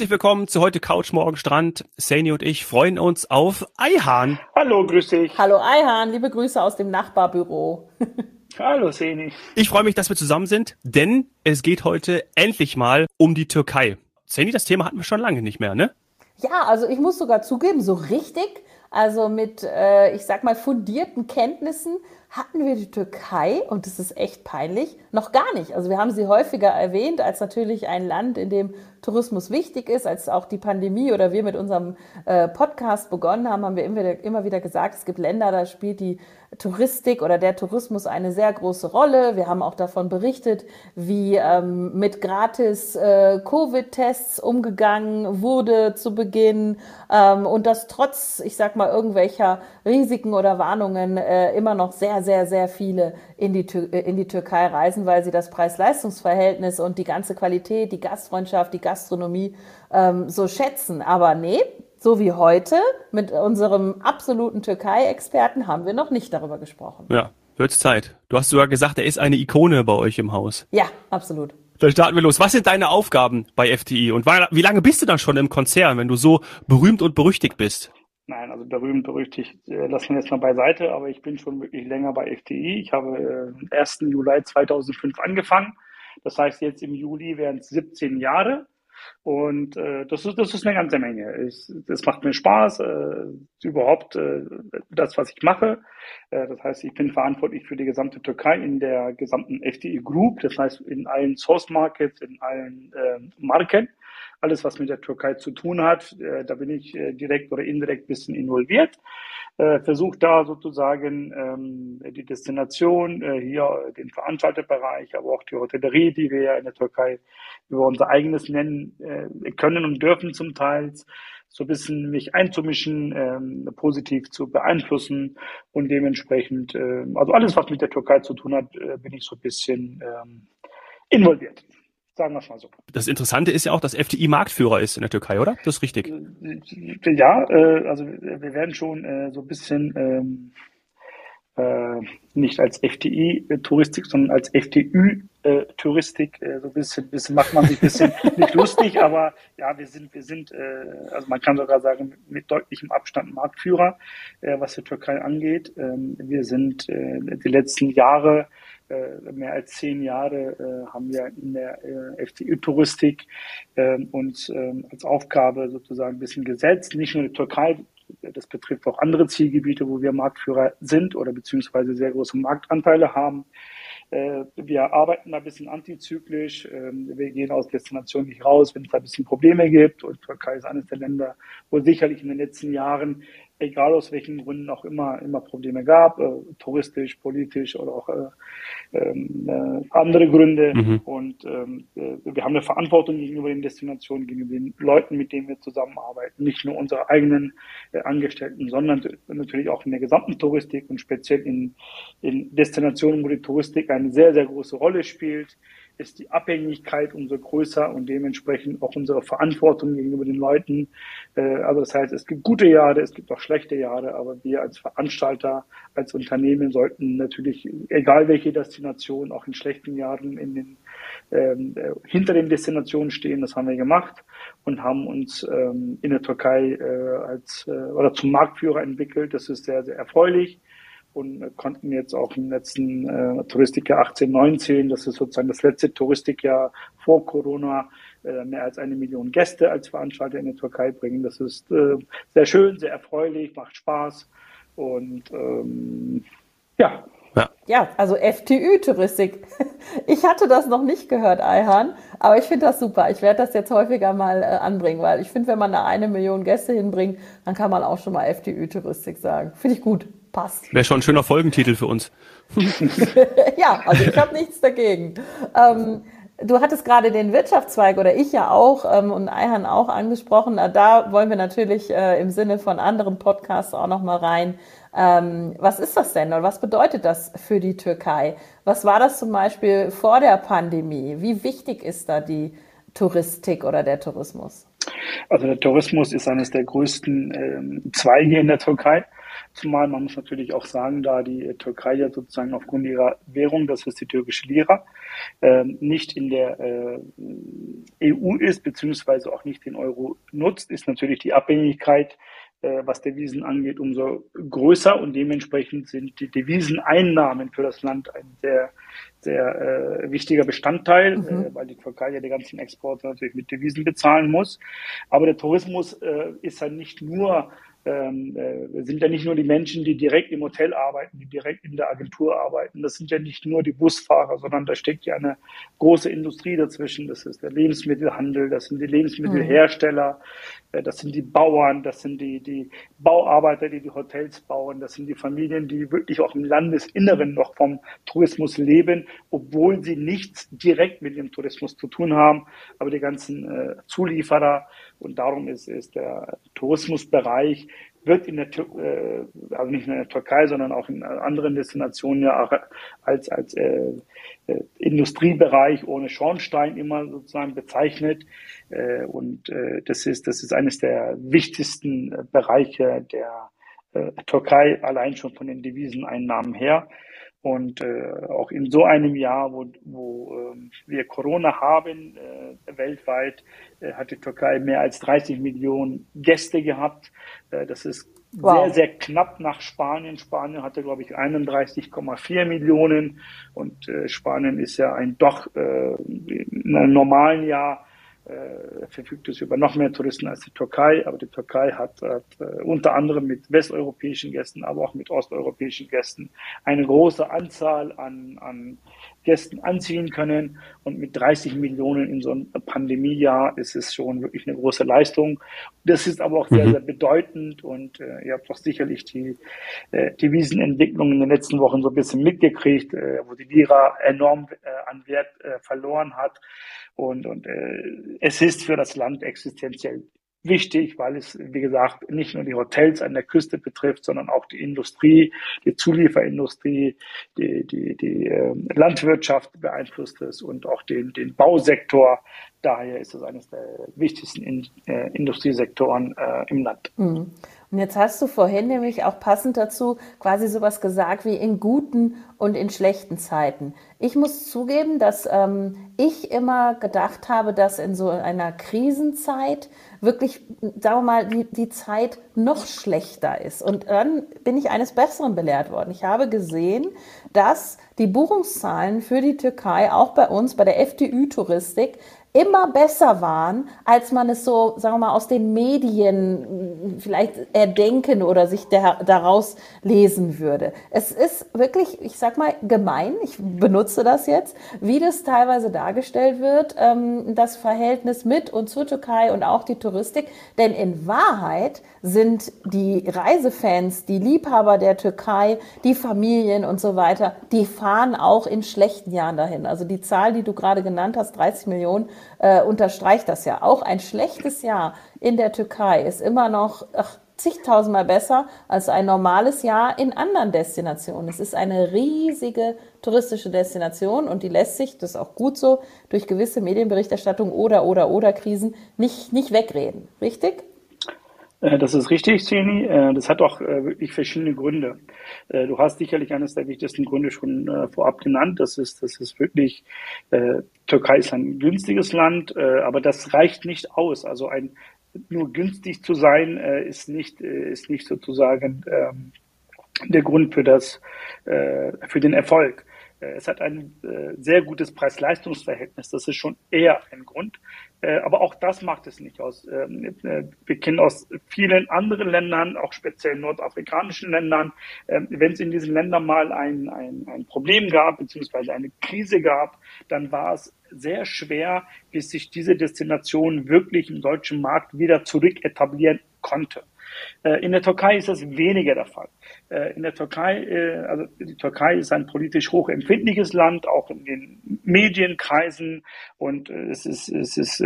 Herzlich willkommen zu heute Couch Morgen Strand. Sani und ich freuen uns auf Eihahn. Hallo, grüß dich. Hallo Eihahn, liebe Grüße aus dem Nachbarbüro. Hallo Seni. Ich freue mich, dass wir zusammen sind, denn es geht heute endlich mal um die Türkei. Sani, das Thema hatten wir schon lange nicht mehr, ne? Ja, also ich muss sogar zugeben, so richtig, also mit, äh, ich sag mal, fundierten Kenntnissen hatten wir die Türkei, und das ist echt peinlich, noch gar nicht. Also wir haben sie häufiger erwähnt als natürlich ein Land, in dem Tourismus wichtig ist, als auch die Pandemie oder wir mit unserem äh, Podcast begonnen haben, haben wir immer wieder, immer wieder gesagt, es gibt Länder, da spielt die Touristik oder der Tourismus eine sehr große Rolle. Wir haben auch davon berichtet, wie ähm, mit gratis äh, Covid-Tests umgegangen wurde zu Beginn ähm, und dass trotz, ich sag mal, irgendwelcher Risiken oder Warnungen äh, immer noch sehr, sehr, sehr viele in die, äh, in die Türkei reisen, weil sie das Preis-Leistungs-Verhältnis und die ganze Qualität, die Gastfreundschaft, die Gastronomie ähm, so schätzen. Aber nee, so wie heute mit unserem absoluten Türkei-Experten haben wir noch nicht darüber gesprochen. Ja, wird's Zeit. Du hast sogar gesagt, er ist eine Ikone bei euch im Haus. Ja, absolut. Dann starten wir los. Was sind deine Aufgaben bei FTI und wie lange bist du dann schon im Konzern, wenn du so berühmt und berüchtigt bist? Nein, also berühmt, berüchtigt äh, lassen wir jetzt mal beiseite, aber ich bin schon wirklich länger bei FTI. Ich habe äh, 1. Juli 2005 angefangen. Das heißt, jetzt im Juli wären es 17 Jahre. Und äh, das, ist, das ist eine ganze Menge. Es, das macht mir Spaß, äh, überhaupt äh, das, was ich mache. Äh, das heißt, ich bin verantwortlich für die gesamte Türkei in der gesamten FDI Group, das heißt in allen Source Markets, in allen äh, Marken. Alles, was mit der Türkei zu tun hat, äh, da bin ich äh, direkt oder indirekt bisschen involviert. Äh, Versuche da sozusagen ähm, die Destination, äh, hier den Veranstalterbereich, aber auch die Hotellerie, die wir ja in der Türkei über unser eigenes nennen äh, können und dürfen zum Teil, so ein bisschen mich einzumischen, ähm, positiv zu beeinflussen und dementsprechend, äh, also alles, was mit der Türkei zu tun hat, äh, bin ich so ein bisschen ähm, involviert. Sagen wir es mal so. Das Interessante ist ja auch, dass FDI Marktführer ist in der Türkei, oder? Das ist richtig. Äh, ja, äh, also wir werden schon äh, so ein bisschen ähm, äh, nicht als FDI-Touristik, sondern als FDÜ-Touristik. Äh, so ein bisschen, bisschen macht man sich ein bisschen nicht lustig, aber ja, wir sind, wir sind, äh, also man kann sogar sagen, mit deutlichem Abstand Marktführer, äh, was die Türkei angeht. Ähm, wir sind äh, die letzten Jahre äh, mehr als zehn Jahre äh, haben wir in der äh, FTÜ-Touristik äh, uns äh, als Aufgabe sozusagen ein bisschen gesetzt. Nicht nur die Türkei, das betrifft auch andere Zielgebiete, wo wir Marktführer sind oder beziehungsweise sehr große Marktanteile haben. Äh, wir arbeiten da ein bisschen antizyklisch. Ähm, wir gehen aus Destinationen nicht raus, wenn es da ein bisschen Probleme gibt. Und Türkei ist eines der Länder, wo sicherlich in den letzten Jahren egal aus welchen Gründen auch immer, immer Probleme gab, äh, touristisch, politisch oder auch äh, ähm, äh, andere Gründe. Mhm. Und ähm, äh, wir haben eine Verantwortung gegenüber den Destinationen, gegenüber den Leuten, mit denen wir zusammenarbeiten. Nicht nur unsere eigenen äh, Angestellten, sondern natürlich auch in der gesamten Touristik und speziell in, in Destinationen, wo die Touristik eine sehr, sehr große Rolle spielt ist die Abhängigkeit umso größer und dementsprechend auch unsere Verantwortung gegenüber den Leuten. Äh, also das heißt, es gibt gute Jahre, es gibt auch schlechte Jahre, aber wir als Veranstalter, als Unternehmen sollten natürlich, egal welche Destination, auch in schlechten Jahren in den, ähm, äh, hinter den Destinationen stehen. Das haben wir gemacht und haben uns ähm, in der Türkei äh, als äh, oder zum Marktführer entwickelt. Das ist sehr, sehr erfreulich und konnten jetzt auch im letzten äh, Touristikjahr 18, 19, das ist sozusagen das letzte Touristikjahr vor Corona, äh, mehr als eine Million Gäste als Veranstalter in die Türkei bringen. Das ist äh, sehr schön, sehr erfreulich, macht Spaß und ähm, ja. Ja. ja, also FTÜ-Touristik. Ich hatte das noch nicht gehört, Eihan, aber ich finde das super. Ich werde das jetzt häufiger mal äh, anbringen, weil ich finde, wenn man da eine Million Gäste hinbringt, dann kann man auch schon mal FTÜ-Touristik sagen. Finde ich gut passt. Wäre schon ein schöner Folgentitel für uns. ja, also ich habe nichts dagegen. Ähm, du hattest gerade den Wirtschaftszweig oder ich ja auch ähm, und Eihan auch angesprochen. Da wollen wir natürlich äh, im Sinne von anderen Podcasts auch noch mal rein. Ähm, was ist das denn oder was bedeutet das für die Türkei? Was war das zum Beispiel vor der Pandemie? Wie wichtig ist da die Touristik oder der Tourismus? Also der Tourismus ist eines der größten ähm, Zweige in der Türkei. Zumal man muss natürlich auch sagen, da die Türkei ja sozusagen aufgrund ihrer Währung, das ist die türkische Lira, äh, nicht in der äh, EU ist, beziehungsweise auch nicht den Euro nutzt, ist natürlich die Abhängigkeit äh, was Devisen angeht, umso größer und dementsprechend sind die Deviseneinnahmen für das Land ein sehr, sehr äh, wichtiger Bestandteil, mhm. äh, weil die Türkei ja die ganzen Exporte natürlich mit Devisen bezahlen muss. Aber der Tourismus äh, ist ja nicht nur ähm, äh, sind ja nicht nur die Menschen, die direkt im Hotel arbeiten, die direkt in der Agentur arbeiten. Das sind ja nicht nur die Busfahrer, sondern da steckt ja eine große Industrie dazwischen. Das ist der Lebensmittelhandel, das sind die Lebensmittelhersteller, äh, das sind die Bauern, das sind die, die Bauarbeiter, die die Hotels bauen, das sind die Familien, die wirklich auch im Landesinneren noch vom Tourismus leben, obwohl sie nichts direkt mit dem Tourismus zu tun haben. Aber die ganzen äh, Zulieferer und darum ist, ist der Tourismusbereich wird in der äh, also nicht nur in der Türkei, sondern auch in anderen Destinationen ja auch als als äh, äh, Industriebereich ohne Schornstein immer sozusagen bezeichnet. Äh, und äh, das ist das ist eines der wichtigsten Bereiche der äh, Türkei allein schon von den Deviseneinnahmen her und äh, auch in so einem Jahr, wo, wo äh, wir Corona haben, äh, weltweit, äh, hat die Türkei mehr als 30 Millionen Gäste gehabt. Äh, das ist wow. sehr, sehr knapp nach Spanien. Spanien hatte, glaube ich, 31,4 Millionen. Und äh, Spanien ist ja ein doch äh, in einem normalen Jahr äh, verfügt es über noch mehr Touristen als die Türkei, aber die Türkei hat, hat äh, unter anderem mit westeuropäischen Gästen, aber auch mit osteuropäischen Gästen eine große Anzahl an, an Gästen anziehen können. Und mit 30 Millionen in so einem Pandemiejahr ist es schon wirklich eine große Leistung. Das ist aber auch sehr, mhm. sehr bedeutend. Und äh, ihr habt doch sicherlich die äh, Devisenentwicklung in den letzten Wochen so ein bisschen mitgekriegt, äh, wo die Lira enorm äh, an Wert äh, verloren hat. Und, und äh, es ist für das Land existenziell wichtig, weil es, wie gesagt, nicht nur die Hotels an der Küste betrifft, sondern auch die Industrie, die Zulieferindustrie, die, die, die äh, Landwirtschaft beeinflusst es und auch den, den Bausektor. Daher ist es eines der wichtigsten in, äh, Industriesektoren äh, im Land. Mhm. Und jetzt hast du vorhin nämlich auch passend dazu quasi sowas gesagt wie in guten und in schlechten Zeiten. Ich muss zugeben, dass ähm, ich immer gedacht habe, dass in so einer Krisenzeit wirklich, sagen wir mal, die, die Zeit noch schlechter ist. Und dann bin ich eines Besseren belehrt worden. Ich habe gesehen, dass die Buchungszahlen für die Türkei auch bei uns, bei der FDÜ-Touristik, immer besser waren, als man es so, sagen wir mal, aus den Medien vielleicht erdenken oder sich der, daraus lesen würde. Es ist wirklich, ich sag mal, gemein, ich benutze das jetzt, wie das teilweise dargestellt wird, ähm, das Verhältnis mit und zur Türkei und auch die Touristik. Denn in Wahrheit sind die Reisefans, die Liebhaber der Türkei, die Familien und so weiter, die fahren auch in schlechten Jahren dahin. Also die Zahl, die du gerade genannt hast, 30 Millionen, äh, unterstreicht das ja. Auch ein schlechtes Jahr in der Türkei ist immer noch ach, zigtausendmal besser als ein normales Jahr in anderen Destinationen. Es ist eine riesige touristische Destination und die lässt sich, das ist auch gut so, durch gewisse Medienberichterstattung oder, oder, oder Krisen nicht, nicht wegreden. Richtig? Äh, das ist richtig, Seni. Äh, das hat auch äh, wirklich verschiedene Gründe. Du hast sicherlich eines der wichtigsten Gründe schon vorab genannt. Das ist, das ist wirklich, Türkei ist ein günstiges Land, aber das reicht nicht aus. Also ein, nur günstig zu sein, ist nicht, ist nicht sozusagen ähm, der Grund für das, für den Erfolg. Äh, es hat ein äh, sehr gutes Preis-Leistungs-Verhältnis. Das ist schon eher ein Grund. Äh, aber auch das macht es nicht aus. Ähm, wir kennen aus vielen anderen Ländern, auch speziell nordafrikanischen Ländern, ähm, wenn es in diesen Ländern mal ein, ein, ein Problem gab, beziehungsweise eine Krise gab, dann war es sehr schwer, bis sich diese Destination wirklich im deutschen Markt wieder zurück etablieren konnte. Äh, in der Türkei ist das weniger der Fall. Äh, in der Türkei, äh, also die Türkei ist ein politisch hochempfindliches Land, auch in den Medienkreisen und es ist, es ist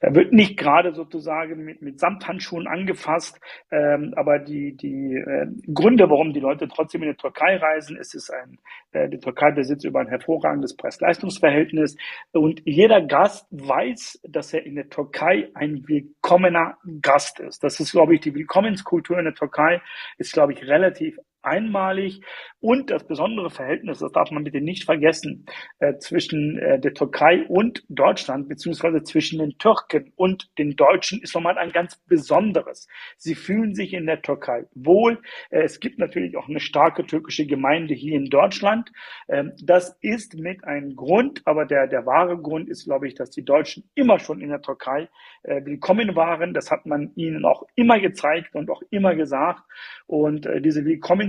er wird nicht gerade sozusagen mit, mit Samthandschuhen angefasst, ähm, aber die, die äh, Gründe, warum die Leute trotzdem in die Türkei reisen, ist es ein, äh, die Türkei besitzt über ein hervorragendes Preis-Leistungs-Verhältnis und jeder Gast weiß, dass er in der Türkei ein willkommener Gast ist. Das ist, glaube ich, die Willkommenskultur in der Türkei ist, glaube ich, relativ einmalig und das besondere Verhältnis, das darf man bitte nicht vergessen, äh, zwischen äh, der Türkei und Deutschland, beziehungsweise zwischen den Türken und den Deutschen ist nochmal ein ganz besonderes. Sie fühlen sich in der Türkei wohl. Äh, es gibt natürlich auch eine starke türkische Gemeinde hier in Deutschland. Ähm, das ist mit einem Grund, aber der, der wahre Grund ist, glaube ich, dass die Deutschen immer schon in der Türkei willkommen waren. Das hat man ihnen auch immer gezeigt und auch immer gesagt. Und diese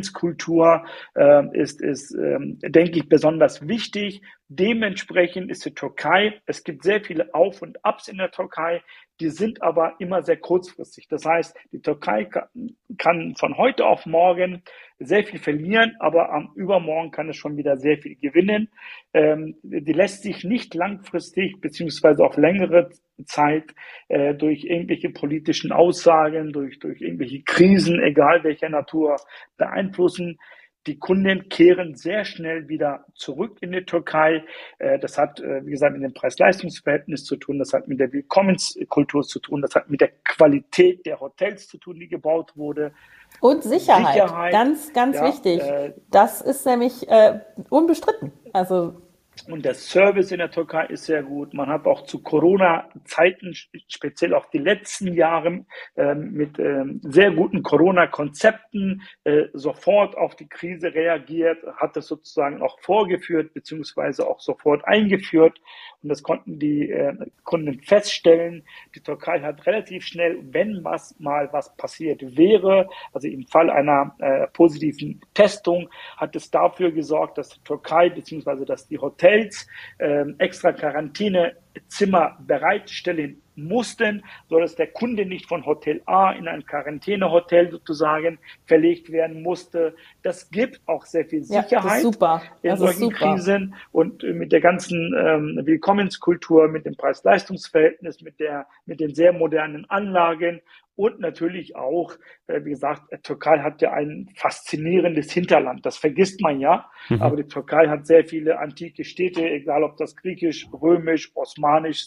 Willkommenskultur äh, ist, ist ähm, denke ich, besonders wichtig. Dementsprechend ist die Türkei, es gibt sehr viele Auf und Abs in der Türkei, die sind aber immer sehr kurzfristig. Das heißt, die Türkei kann, von heute auf morgen sehr viel verlieren, aber am Übermorgen kann es schon wieder sehr viel gewinnen. Ähm, die lässt sich nicht langfristig beziehungsweise auf längere Zeit äh, durch irgendwelche politischen Aussagen, durch, durch irgendwelche Krisen, egal welcher Natur, beeinflussen. Die Kunden kehren sehr schnell wieder zurück in die Türkei. Äh, das hat, äh, wie gesagt, mit dem Preis-Leistungs-Verhältnis zu tun. Das hat mit der Willkommenskultur zu tun. Das hat mit der Qualität der Hotels zu tun, die gebaut wurde. Und Sicherheit. Sicherheit ganz, ganz ja, wichtig. Äh, das ist nämlich äh, unbestritten. Also und der Service in der Türkei ist sehr gut. Man hat auch zu Corona-Zeiten, speziell auch die letzten Jahre, äh, mit äh, sehr guten Corona-Konzepten äh, sofort auf die Krise reagiert, hat das sozusagen auch vorgeführt, beziehungsweise auch sofort eingeführt. Und das konnten die äh, Kunden feststellen. Die Türkei hat relativ schnell, wenn was mal was passiert wäre, also im Fall einer äh, positiven Testung, hat es dafür gesorgt, dass die Türkei beziehungsweise dass die Hotels äh, extra Quarantänezimmer bereitstellen mussten, so dass der Kunde nicht von Hotel A in ein Quarantänehotel sozusagen verlegt werden musste. Das gibt auch sehr viel Sicherheit ja, in solchen Krisen und mit der ganzen ähm, Willkommenskultur, mit dem Preis-Leistungs-Verhältnis, mit der, mit den sehr modernen Anlagen und natürlich auch, äh, wie gesagt, Türkei hat ja ein faszinierendes Hinterland. Das vergisst man ja. Mhm. Aber die Türkei hat sehr viele antike Städte, egal ob das griechisch, römisch, osmanisch,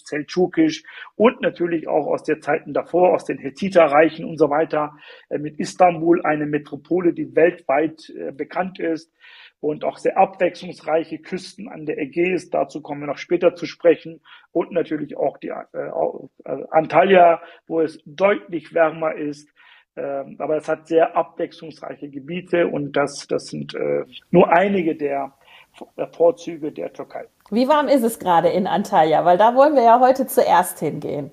seldschukisch und natürlich auch aus der Zeiten davor, aus den Hethiterreichen und so weiter. Äh, mit Istanbul eine Metropole, die weltweit äh, bekannt ist und auch sehr abwechslungsreiche Küsten an der Ägäis. Dazu kommen wir noch später zu sprechen. Und natürlich auch die äh, Antalya, wo es deutlich wärmer ist. Ähm, aber es hat sehr abwechslungsreiche Gebiete und das, das sind nur einige der Vorzüge der Türkei. Wie warm ist es gerade in Antalya? Weil da wollen wir ja heute zuerst hingehen.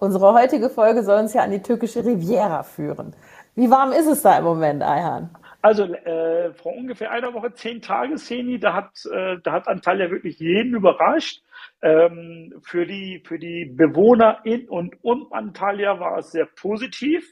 Unsere heutige Folge soll uns ja an die türkische Riviera führen. Wie warm ist es da im Moment, Ayhan? Also äh, vor ungefähr einer Woche, zehn Tage, Seni, da hat, äh, da hat Antalya wirklich jeden überrascht. Ähm, für, die, für die Bewohner in und um Antalya war es sehr positiv.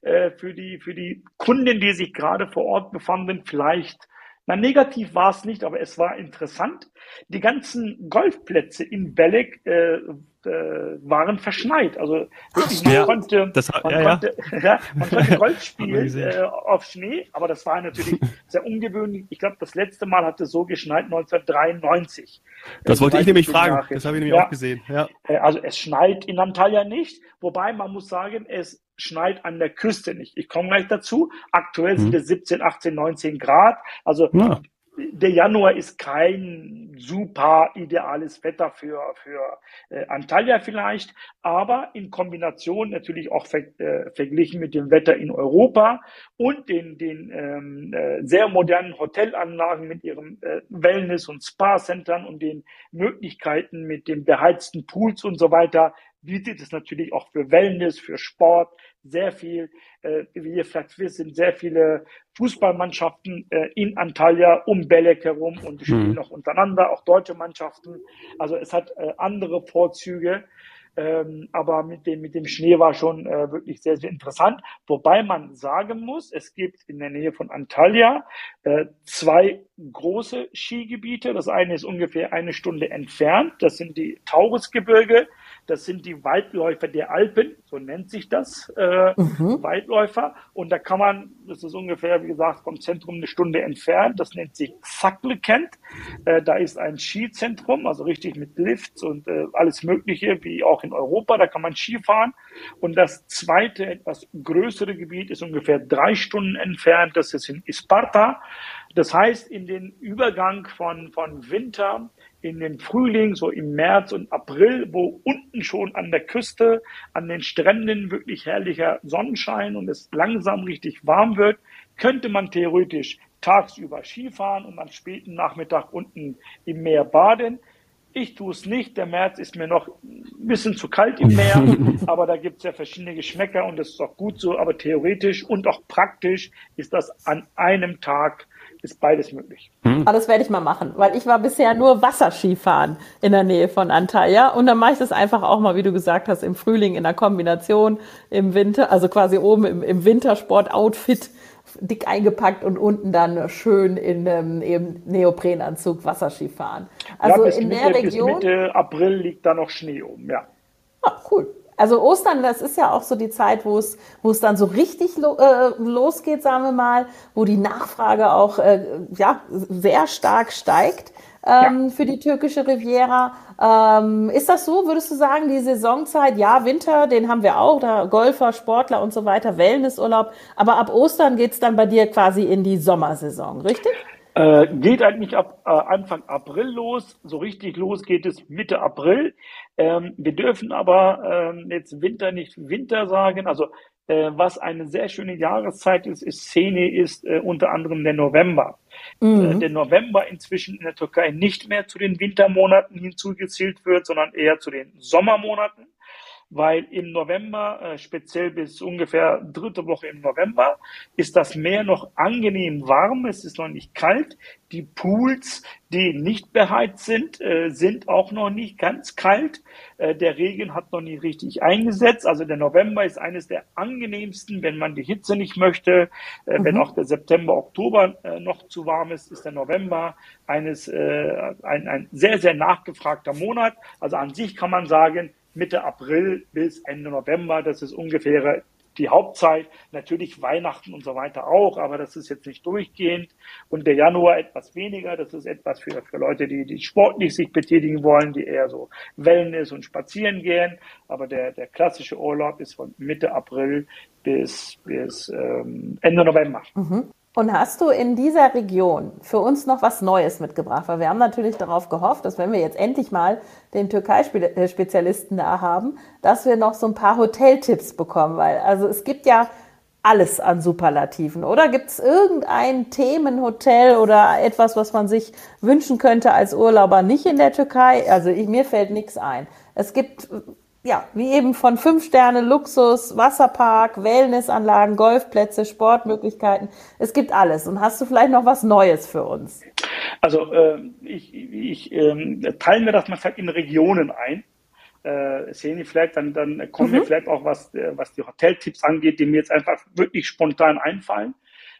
Äh, für, die, für die Kunden, die sich gerade vor Ort befanden, vielleicht na, negativ war es nicht, aber es war interessant. Die ganzen Golfplätze in Belek äh, äh, waren verschneit. Also wirklich, man, ja, konnte, das, man, ja, konnte, ja. man konnte Golf spielen äh, auf Schnee, aber das war natürlich sehr ungewöhnlich. Ich glaube, das letzte Mal hat es so geschneit 1993. Das wollte ich nämlich fragen. Nachricht. Das habe ich nämlich auch gesehen. Ja. Äh, also es schneit in Antalya nicht, wobei man muss sagen, es schneit an der Küste nicht. Ich komme gleich dazu. Aktuell sind hm. es 17, 18, 19 Grad. Also ja der Januar ist kein super ideales Wetter für, für äh, Antalya vielleicht, aber in Kombination natürlich auch ver, äh, verglichen mit dem Wetter in Europa und den, den ähm, äh, sehr modernen Hotelanlagen mit ihren äh, Wellness- und Spa-Centern und den Möglichkeiten mit den beheizten Pools und so weiter, bietet es natürlich auch für Wellness, für Sport sehr viel. Äh, wie ihr vielleicht wisst, sind sehr viele Fußballmannschaften äh, in Antalya um Belek herum und die spielen mhm. auch untereinander, auch deutsche Mannschaften. Also es hat äh, andere Vorzüge. Ähm, aber mit dem, mit dem Schnee war schon äh, wirklich sehr, sehr interessant. Wobei man sagen muss, es gibt in der Nähe von Antalya äh, zwei große Skigebiete. Das eine ist ungefähr eine Stunde entfernt. Das sind die Taurusgebirge. Das sind die Waldläufer der Alpen, so nennt sich das, äh, mhm. Waldläufer. Und da kann man, das ist ungefähr, wie gesagt, vom Zentrum eine Stunde entfernt. Das nennt sich Sackle-Kent. Äh, da ist ein Skizentrum, also richtig mit Lifts und äh, alles Mögliche, wie auch in Europa. Da kann man Ski fahren. Und das zweite, etwas größere Gebiet ist ungefähr drei Stunden entfernt. Das ist in Isparta. Das heißt, in den Übergang von, von Winter in den Frühling, so im März und April, wo unten schon an der Küste, an den Stränden wirklich herrlicher Sonnenschein und es langsam richtig warm wird, könnte man theoretisch tagsüber Skifahren und am späten Nachmittag unten im Meer baden. Ich tue es nicht. Der März ist mir noch ein bisschen zu kalt im Meer, aber da gibt es ja verschiedene Geschmäcker und das ist auch gut so. Aber theoretisch und auch praktisch ist das an einem Tag ist beides möglich. Hm. Aber das werde ich mal machen, weil ich war bisher nur Wasserskifahren in der Nähe von Antalya und dann mache ich das einfach auch mal, wie du gesagt hast, im Frühling in der Kombination, im Winter, also quasi oben im, im Wintersport-Outfit dick eingepackt und unten dann schön in einem eben Neoprenanzug Wasserski fahren. Also ja, in Mitte, der Region. Bis Mitte April liegt da noch Schnee oben, ja. Ah, cool. Also Ostern, das ist ja auch so die Zeit, wo es, wo es dann so richtig lo, äh, losgeht, sagen wir mal, wo die Nachfrage auch äh, ja, sehr stark steigt ähm, ja. für die türkische Riviera. Ähm, ist das so? Würdest du sagen, die Saisonzeit, ja, Winter, den haben wir auch, da Golfer, Sportler und so weiter, Wellnessurlaub, aber ab Ostern geht's dann bei dir quasi in die Sommersaison, richtig? Äh, geht eigentlich ab äh, Anfang April los. So richtig los geht es Mitte April. Ähm, wir dürfen aber ähm, jetzt Winter nicht Winter sagen. Also äh, was eine sehr schöne Jahreszeit ist, ist Szene ist äh, unter anderem der November. Mhm. Äh, der November inzwischen in der Türkei nicht mehr zu den Wintermonaten hinzugezählt wird, sondern eher zu den Sommermonaten weil im November, äh, speziell bis ungefähr dritte Woche im November, ist das Meer noch angenehm warm, es ist noch nicht kalt. Die Pools, die nicht beheizt sind, äh, sind auch noch nicht ganz kalt. Äh, der Regen hat noch nicht richtig eingesetzt. Also der November ist eines der angenehmsten, wenn man die Hitze nicht möchte. Äh, mhm. Wenn auch der September, Oktober äh, noch zu warm ist, ist der November eines, äh, ein, ein sehr, sehr nachgefragter Monat. Also an sich kann man sagen, Mitte April bis Ende November. Das ist ungefähr die Hauptzeit. Natürlich Weihnachten und so weiter auch, aber das ist jetzt nicht durchgehend. Und der Januar etwas weniger. Das ist etwas für, für Leute, die, die sportlich sich betätigen wollen, die eher so Wellness und spazieren gehen. Aber der, der klassische Urlaub ist von Mitte April bis, bis ähm, Ende November. Mhm. Und hast du in dieser Region für uns noch was Neues mitgebracht? Weil wir haben natürlich darauf gehofft, dass wenn wir jetzt endlich mal den Türkei-Spezialisten da haben, dass wir noch so ein paar Hoteltipps bekommen. Weil also es gibt ja alles an Superlativen. Oder gibt es irgendein Themenhotel oder etwas, was man sich wünschen könnte als Urlauber nicht in der Türkei? Also ich, mir fällt nichts ein. Es gibt ja, wie eben von fünf Sterne Luxus, Wasserpark, Wellnessanlagen, Golfplätze, Sportmöglichkeiten. Es gibt alles. Und hast du vielleicht noch was Neues für uns? Also äh, ich, ich äh, teilen wir das mal in Regionen ein. Äh, sehen die vielleicht, dann, dann kommen mhm. wir vielleicht auch was, äh, was die Hoteltipps angeht, die mir jetzt einfach wirklich spontan einfallen.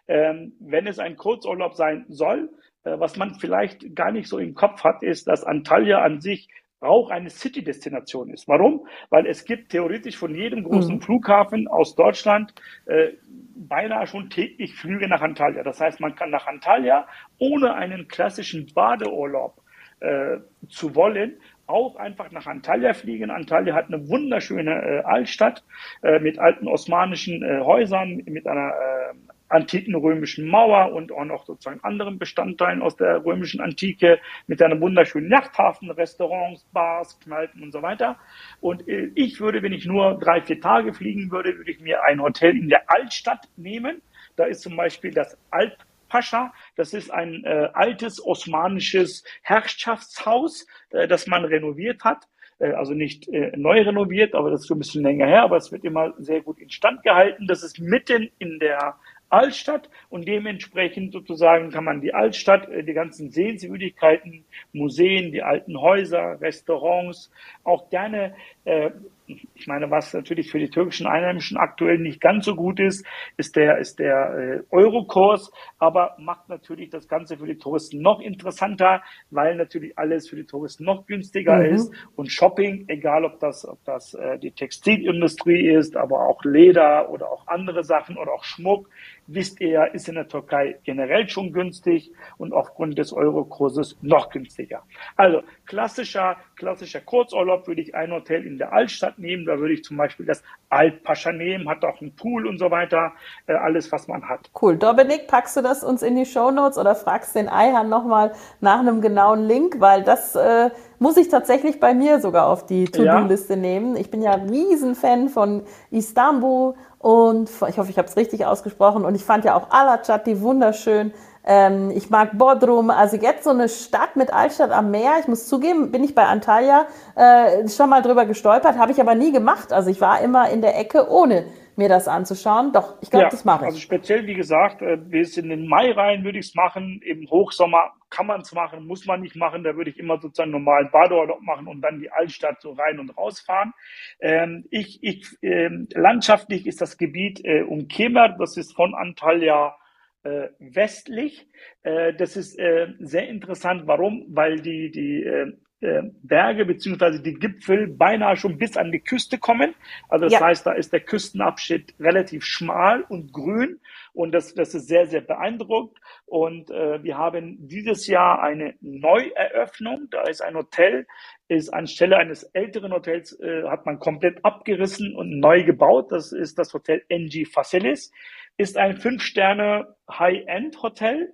Ähm, wenn es ein Kurzurlaub sein soll, äh, was man vielleicht gar nicht so im Kopf hat, ist, dass Antalya an sich auch eine City-Destination ist. Warum? Weil es gibt theoretisch von jedem großen mhm. Flughafen aus Deutschland äh, beinahe schon täglich Flüge nach Antalya. Das heißt, man kann nach Antalya ohne einen klassischen Badeurlaub äh, zu wollen, auch einfach nach Antalya fliegen. Antalya hat eine wunderschöne äh, Altstadt äh, mit alten osmanischen äh, Häusern, mit einer äh, antiken römischen Mauer und auch noch sozusagen anderen Bestandteilen aus der römischen Antike mit einem wunderschönen Yachthafen, Restaurants, Bars, Kneipen und so weiter. Und äh, ich würde, wenn ich nur drei, vier Tage fliegen würde, würde ich mir ein Hotel in der Altstadt nehmen. Da ist zum Beispiel das Alp Pascha. Das ist ein äh, altes osmanisches Herrschaftshaus, äh, das man renoviert hat. Äh, also nicht äh, neu renoviert, aber das ist schon ein bisschen länger her, aber es wird immer sehr gut instand gehalten. Das ist mitten in der Altstadt und dementsprechend sozusagen kann man die Altstadt, äh, die ganzen Sehenswürdigkeiten, Museen, die alten Häuser, Restaurants, auch gerne äh, ich meine, was natürlich für die türkischen Einheimischen aktuell nicht ganz so gut ist, ist der, ist der äh, Eurokurs, aber macht natürlich das Ganze für die Touristen noch interessanter, weil natürlich alles für die Touristen noch günstiger mhm. ist und Shopping, egal ob das, ob das äh, die Textilindustrie ist, aber auch Leder oder auch andere Sachen oder auch Schmuck, wisst ihr, ist in der Türkei generell schon günstig und aufgrund des Eurokurses noch günstiger. Also klassischer, klassischer Kurzurlaub würde ich ein Hotel in der Altstadt nehmen. Da würde ich zum Beispiel das Altpascha nehmen, hat auch einen Pool und so weiter. Äh, alles, was man hat. Cool. Dominik, packst du das uns in die Show Notes oder fragst den Eihan nochmal nach einem genauen Link, weil das äh, muss ich tatsächlich bei mir sogar auf die To-Do-Liste ja. nehmen. Ich bin ja Riesenfan von Istanbul und ich hoffe, ich habe es richtig ausgesprochen. Und ich fand ja auch Alacati wunderschön. Ähm, ich mag Bodrum. Also jetzt so eine Stadt mit Altstadt am Meer. Ich muss zugeben, bin ich bei Antalya äh, schon mal drüber gestolpert, habe ich aber nie gemacht. Also ich war immer in der Ecke, ohne mir das anzuschauen. Doch, ich glaube, ja, das mache ich. Also speziell, wie gesagt, äh, wir sind in den Mai rein, würde ich es machen. Im Hochsommer kann man es machen, muss man nicht machen. Da würde ich immer sozusagen normalen Badeurlaub machen und dann die Altstadt so rein und rausfahren. Ähm, ich, ich, ähm, landschaftlich ist das Gebiet äh, um Kemer, das ist von Antalya äh, westlich. Äh, das ist äh, sehr interessant. Warum? Weil die, die äh, äh, Berge beziehungsweise die Gipfel beinahe schon bis an die Küste kommen. Also das ja. heißt, da ist der Küstenabschnitt relativ schmal und grün und das, das ist sehr, sehr beeindruckt. Und äh, wir haben dieses Jahr eine Neueröffnung. Da ist ein Hotel, ist anstelle eines älteren Hotels, äh, hat man komplett abgerissen und neu gebaut. Das ist das Hotel NG Facilis. Ist ein Fünf-Sterne High-End-Hotel.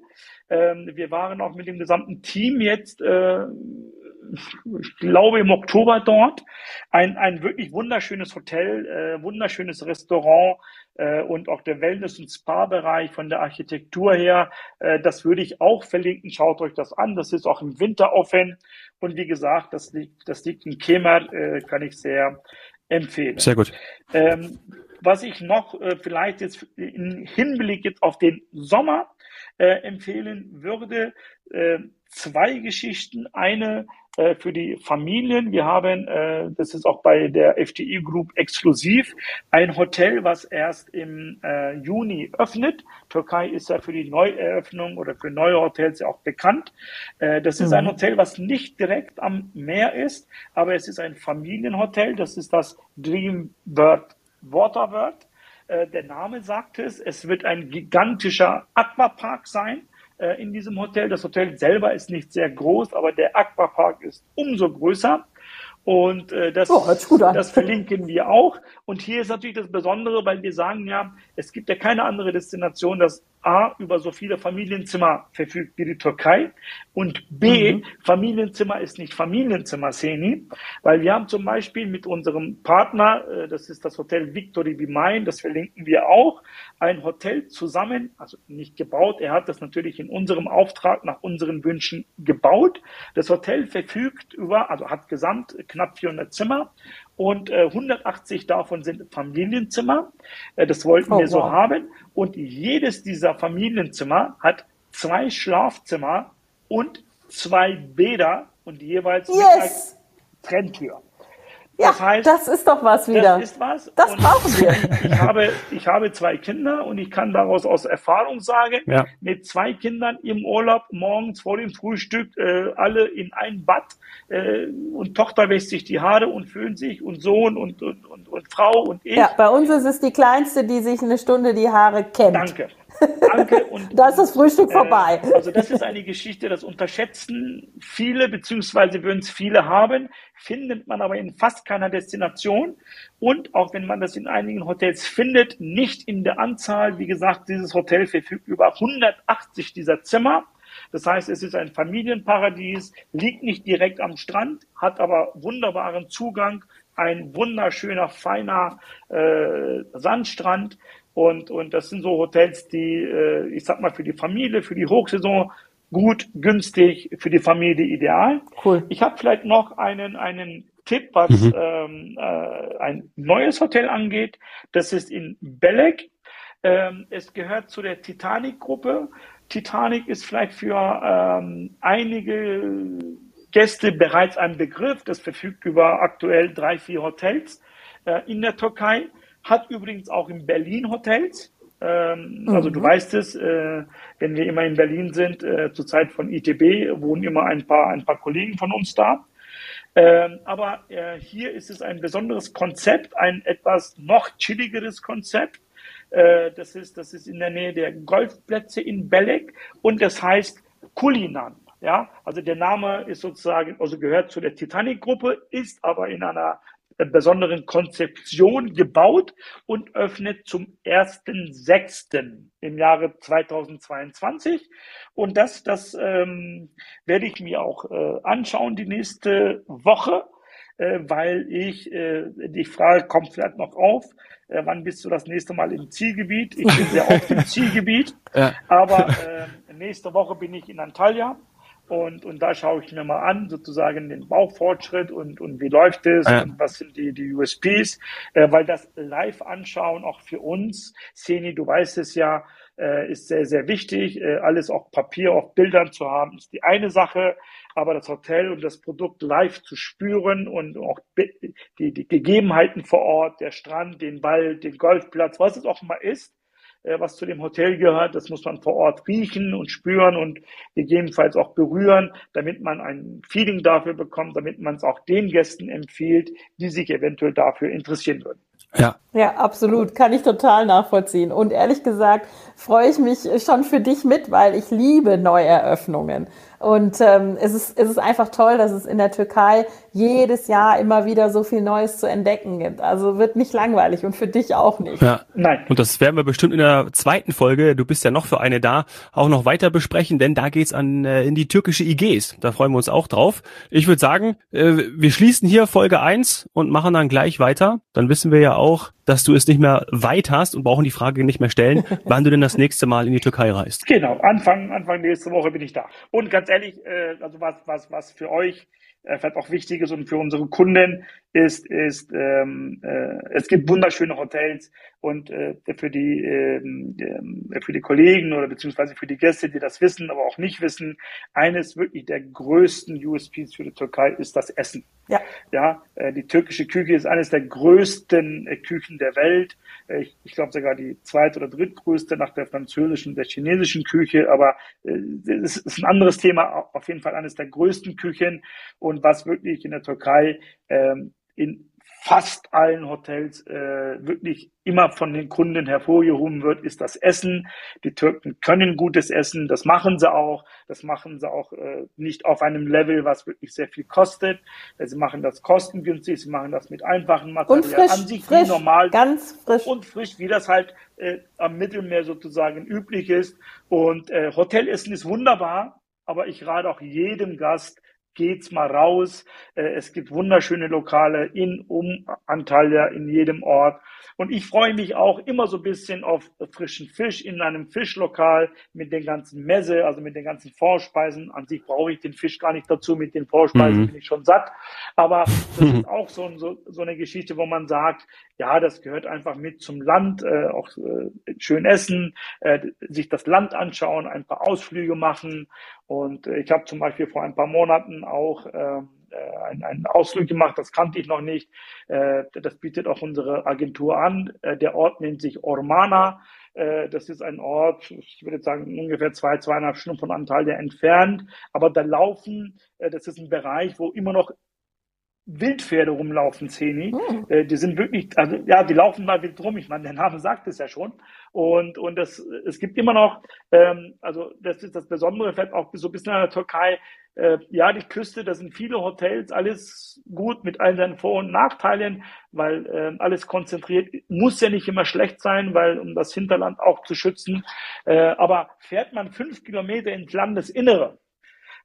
Ähm, wir waren auch mit dem gesamten Team jetzt äh, ich glaube im Oktober dort. Ein, ein wirklich wunderschönes Hotel, äh, wunderschönes Restaurant äh, und auch der Wellness- und Spa-Bereich von der Architektur her. Äh, das würde ich auch verlinken. Schaut euch das an. Das ist auch im Winter offen. Und wie gesagt, das liegt, das liegt in Kemer, äh, kann ich sehr empfehlen. Sehr gut. Ähm, was ich noch äh, vielleicht jetzt im Hinblick jetzt auf den Sommer äh, empfehlen würde, äh, zwei Geschichten. Eine äh, für die Familien. Wir haben, äh, das ist auch bei der FTI Group exklusiv, ein Hotel, was erst im äh, Juni öffnet. Türkei ist ja für die Neueröffnung oder für neue Hotels ja auch bekannt. Äh, das ist mhm. ein Hotel, was nicht direkt am Meer ist, aber es ist ein Familienhotel. Das ist das Dreambird Waterworld. Äh, der Name sagt es. Es wird ein gigantischer Aquapark sein äh, in diesem Hotel. Das Hotel selber ist nicht sehr groß, aber der Aquapark ist umso größer. Und äh, das, oh, das verlinken wir auch. Und hier ist natürlich das Besondere, weil wir sagen ja, es gibt ja keine andere Destination, das A, über so viele Familienzimmer verfügt wie die Türkei und B, mhm. Familienzimmer ist nicht Familienzimmer, Seni, weil wir haben zum Beispiel mit unserem Partner, äh, das ist das Hotel Victory wie Main, das verlinken wir auch, ein Hotel zusammen, also nicht gebaut, er hat das natürlich in unserem Auftrag nach unseren Wünschen gebaut. Das Hotel verfügt über, also hat gesamt knapp 400 Zimmer und äh, 180 davon sind Familienzimmer. Äh, das wollten oh, wir so wow. haben. Und jedes dieser Familienzimmer hat zwei Schlafzimmer und zwei Bäder und jeweils yes. mit einer Trenntür. Ja, das, heißt, das ist doch was wieder. Das ist was. Das und brauchen wir. Ich habe, ich habe zwei Kinder und ich kann daraus aus Erfahrung sagen, ja. mit zwei Kindern im Urlaub morgens vor dem Frühstück äh, alle in ein Bad äh, und Tochter wäscht sich die Haare und föhnt sich und Sohn und, und, und, und Frau und ich. Ja, bei uns ist es die Kleinste, die sich eine Stunde die Haare kämmt. Danke. Danke. Und, da ist das Frühstück äh, vorbei. Also das ist eine Geschichte, das unterschätzen viele, beziehungsweise würden es viele haben, findet man aber in fast keiner Destination. Und auch wenn man das in einigen Hotels findet, nicht in der Anzahl. Wie gesagt, dieses Hotel verfügt über 180 dieser Zimmer. Das heißt, es ist ein Familienparadies, liegt nicht direkt am Strand, hat aber wunderbaren Zugang, ein wunderschöner, feiner äh, Sandstrand. Und, und das sind so Hotels, die, äh, ich sag mal, für die Familie, für die Hochsaison gut, günstig, für die Familie ideal. Cool. Ich habe vielleicht noch einen, einen Tipp, was mhm. ähm, äh, ein neues Hotel angeht. Das ist in Belek. Ähm, es gehört zu der Titanic-Gruppe. Titanic ist vielleicht für ähm, einige Gäste bereits ein Begriff. Das verfügt über aktuell drei, vier Hotels. äh, in der Türkei, hat übrigens auch in Berlin Hotels. Ähm, mhm. Also du mhm. weißt es, äh, wenn wir immer in Berlin sind, äh, zur Zeit von ITB, wohnen immer ein paar, ein paar Kollegen von uns da. Ähm, aber äh, hier ist es ein besonderes Konzept, ein etwas noch chilligeres Konzept. Äh, das, ist, das ist in der Nähe der Golfplätze in Belek und das heißt Kulinan. Ja, also der Name ist sozusagen, also gehört zu der Titanic-Gruppe, ist aber in einer besonderen Konzeption gebaut und öffnet zum 1.6. im Jahre 2022. Und das, das ähm, werde ich mir auch äh, anschauen die nächste Woche, äh, weil ich, äh, die Frage kommt vielleicht noch auf, äh, wann bist du das nächste Mal im Zielgebiet? Ich bin sehr oft im Zielgebiet, ja. aber äh, nächste Woche bin ich in Antalya und, und da schaue ich mir mal an, sozusagen den Baufortschritt und, und wie läuft es ja. und was sind die, die USPs, äh, weil das live anschauen auch für uns, Seni, du weißt es ja, äh, ist sehr, sehr wichtig. Äh, alles auf Papier, auf Bildern zu haben, ist die eine Sache, aber das Hotel und das Produkt live zu spüren und auch die, die Gegebenheiten vor Ort, der Strand, den Wald, den Golfplatz, was es auch immer ist, was zu dem Hotel gehört. Das muss man vor Ort riechen und spüren und gegebenenfalls auch berühren, damit man ein Feeling dafür bekommt, damit man es auch den Gästen empfiehlt, die sich eventuell dafür interessieren würden. Ja. Ja, absolut. Kann ich total nachvollziehen. Und ehrlich gesagt freue ich mich schon für dich mit, weil ich liebe Neueröffnungen. Und ähm, es, ist, es ist einfach toll, dass es in der Türkei jedes Jahr immer wieder so viel Neues zu entdecken gibt. Also wird nicht langweilig und für dich auch nicht. Ja. Nein. Und das werden wir bestimmt in der zweiten Folge, du bist ja noch für eine da, auch noch weiter besprechen, denn da geht's an äh, in die türkische IGs. Da freuen wir uns auch drauf. Ich würde sagen, äh, wir schließen hier Folge eins und machen dann gleich weiter. Dann wissen wir ja auch, dass du es nicht mehr weit hast und brauchen die Frage nicht mehr stellen, wann du denn das nächste Mal in die Türkei reist. Genau, Anfang, Anfang nächste Woche bin ich da. Und ganz ehrlich, äh, also was, was, was für euch äh, vielleicht auch wichtig ist und für unsere Kunden ist, ist ähm, äh, es gibt wunderschöne Hotels und äh, für die äh, für die Kollegen oder beziehungsweise für die Gäste, die das wissen, aber auch nicht wissen, eines wirklich der größten USPs für die Türkei ist das Essen. Ja, ja äh, die türkische Küche ist eines der größten äh, Küchen der Welt. Äh, ich, ich glaube sogar die zweite oder drittgrößte nach der französischen, der chinesischen Küche, aber äh, es ist ein anderes Thema, auf jeden Fall eines der größten Küchen und was wirklich in der Türkei ähm, in fast allen Hotels äh, wirklich immer von den Kunden hervorgehoben wird, ist das Essen. Die Türken können gutes Essen, das machen sie auch. Das machen sie auch äh, nicht auf einem Level, was wirklich sehr viel kostet. Sie machen das kostengünstig, sie machen das mit einfachen Materialien. Und frisch, an sich frisch, normal. Ganz frisch. Und frisch, wie das halt äh, am Mittelmeer sozusagen üblich ist. Und äh, Hotelessen ist wunderbar, aber ich rate auch jedem Gast, geht's mal raus. Äh, es gibt wunderschöne Lokale in, um Antalya, in jedem Ort. Und ich freue mich auch immer so ein bisschen auf frischen Fisch in einem Fischlokal mit den ganzen Messe, also mit den ganzen Vorspeisen. An sich brauche ich den Fisch gar nicht dazu. Mit den Vorspeisen mhm. bin ich schon satt. Aber das ist auch so, so, so eine Geschichte, wo man sagt, ja, das gehört einfach mit zum Land, äh, auch äh, schön essen, äh, sich das Land anschauen, ein paar Ausflüge machen. Und äh, ich habe zum Beispiel vor ein paar Monaten auch ähm, äh, einen, einen Ausflug gemacht, das kannte ich noch nicht. Äh, das bietet auch unsere Agentur an. Äh, der Ort nennt sich Ormana. Äh, das ist ein Ort, ich würde sagen, ungefähr zwei, zweieinhalb Stunden von Antalya entfernt. Aber da laufen, äh, das ist ein Bereich, wo immer noch Wildpferde rumlaufen, Zeni. Hm. Äh, die sind wirklich, also ja, die laufen mal wild rum. Ich meine, der Name sagt es ja schon. Und, und das, es gibt immer noch, ähm, also das ist das Besondere, vielleicht auch so ein bisschen in der Türkei, äh, ja, die Küste, da sind viele Hotels, alles gut mit allen seinen Vor- und Nachteilen, weil äh, alles konzentriert, muss ja nicht immer schlecht sein, weil um das Hinterland auch zu schützen. Äh, aber fährt man fünf Kilometer ins Landesinnere,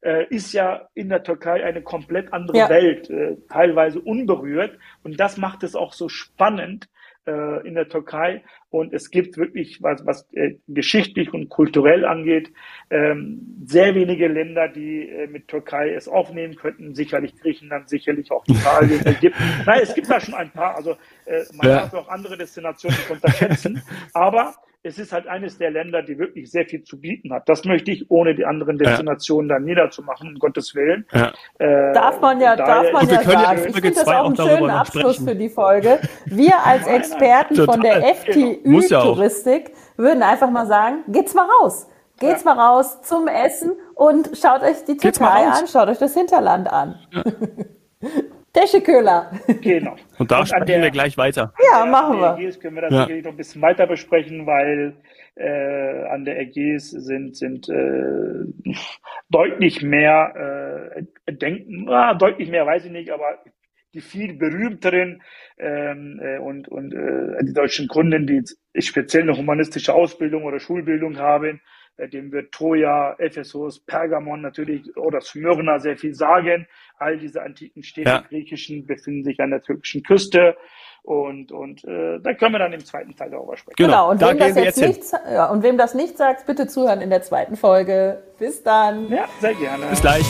äh, ist ja in der Türkei eine komplett andere ja. Welt, äh, teilweise unberührt. Und das macht es auch so spannend äh, in der Türkei. Und es gibt wirklich, was, was äh, geschichtlich und kulturell angeht, ähm, sehr wenige Länder, die äh, mit Türkei es aufnehmen könnten. Sicherlich Griechenland, sicherlich auch Italien, Ägypten. Nein, es gibt da schon ein paar. Also äh, man ja. darf auch andere Destinationen unterschätzen. Aber es ist halt eines der Länder, die wirklich sehr viel zu bieten hat. Das möchte ich, ohne die anderen Destinationen ja. dann niederzumachen, um Gottes Willen. Ja. Äh, darf man ja, darf man ja sagen. Ich finde das auch einen schönen Abschluss sprechen. für die Folge. Wir als Experten von der FTÜ-Touristik ja würden einfach mal sagen, geht's mal raus. Geht's ja. mal raus zum Essen und schaut euch die Türkei an, schaut euch das Hinterland an. Tescheköhler. Genau. Und da und sprechen der, wir gleich weiter. Ja, machen wir. Ägäis können wir das ja. sicherlich noch ein bisschen weiter besprechen, weil äh, an der Ägäis sind, sind äh, deutlich mehr äh, denken, ah, deutlich mehr weiß ich nicht, aber die viel berühmteren ähm, äh, und, und äh, die deutschen Kunden, die speziell eine humanistische Ausbildung oder Schulbildung haben, äh, dem wird Troja, Ephesus, Pergamon natürlich oder Smyrna sehr viel sagen. All diese antiken Städte ja. griechischen befinden sich an der türkischen Küste. Und, und äh, da können wir dann im zweiten Teil darüber sprechen. Genau, und, wem das jetzt, jetzt nicht, ja, und wem das nicht sagt, bitte zuhören in der zweiten Folge. Bis dann. Ja, sehr gerne. Bis gleich.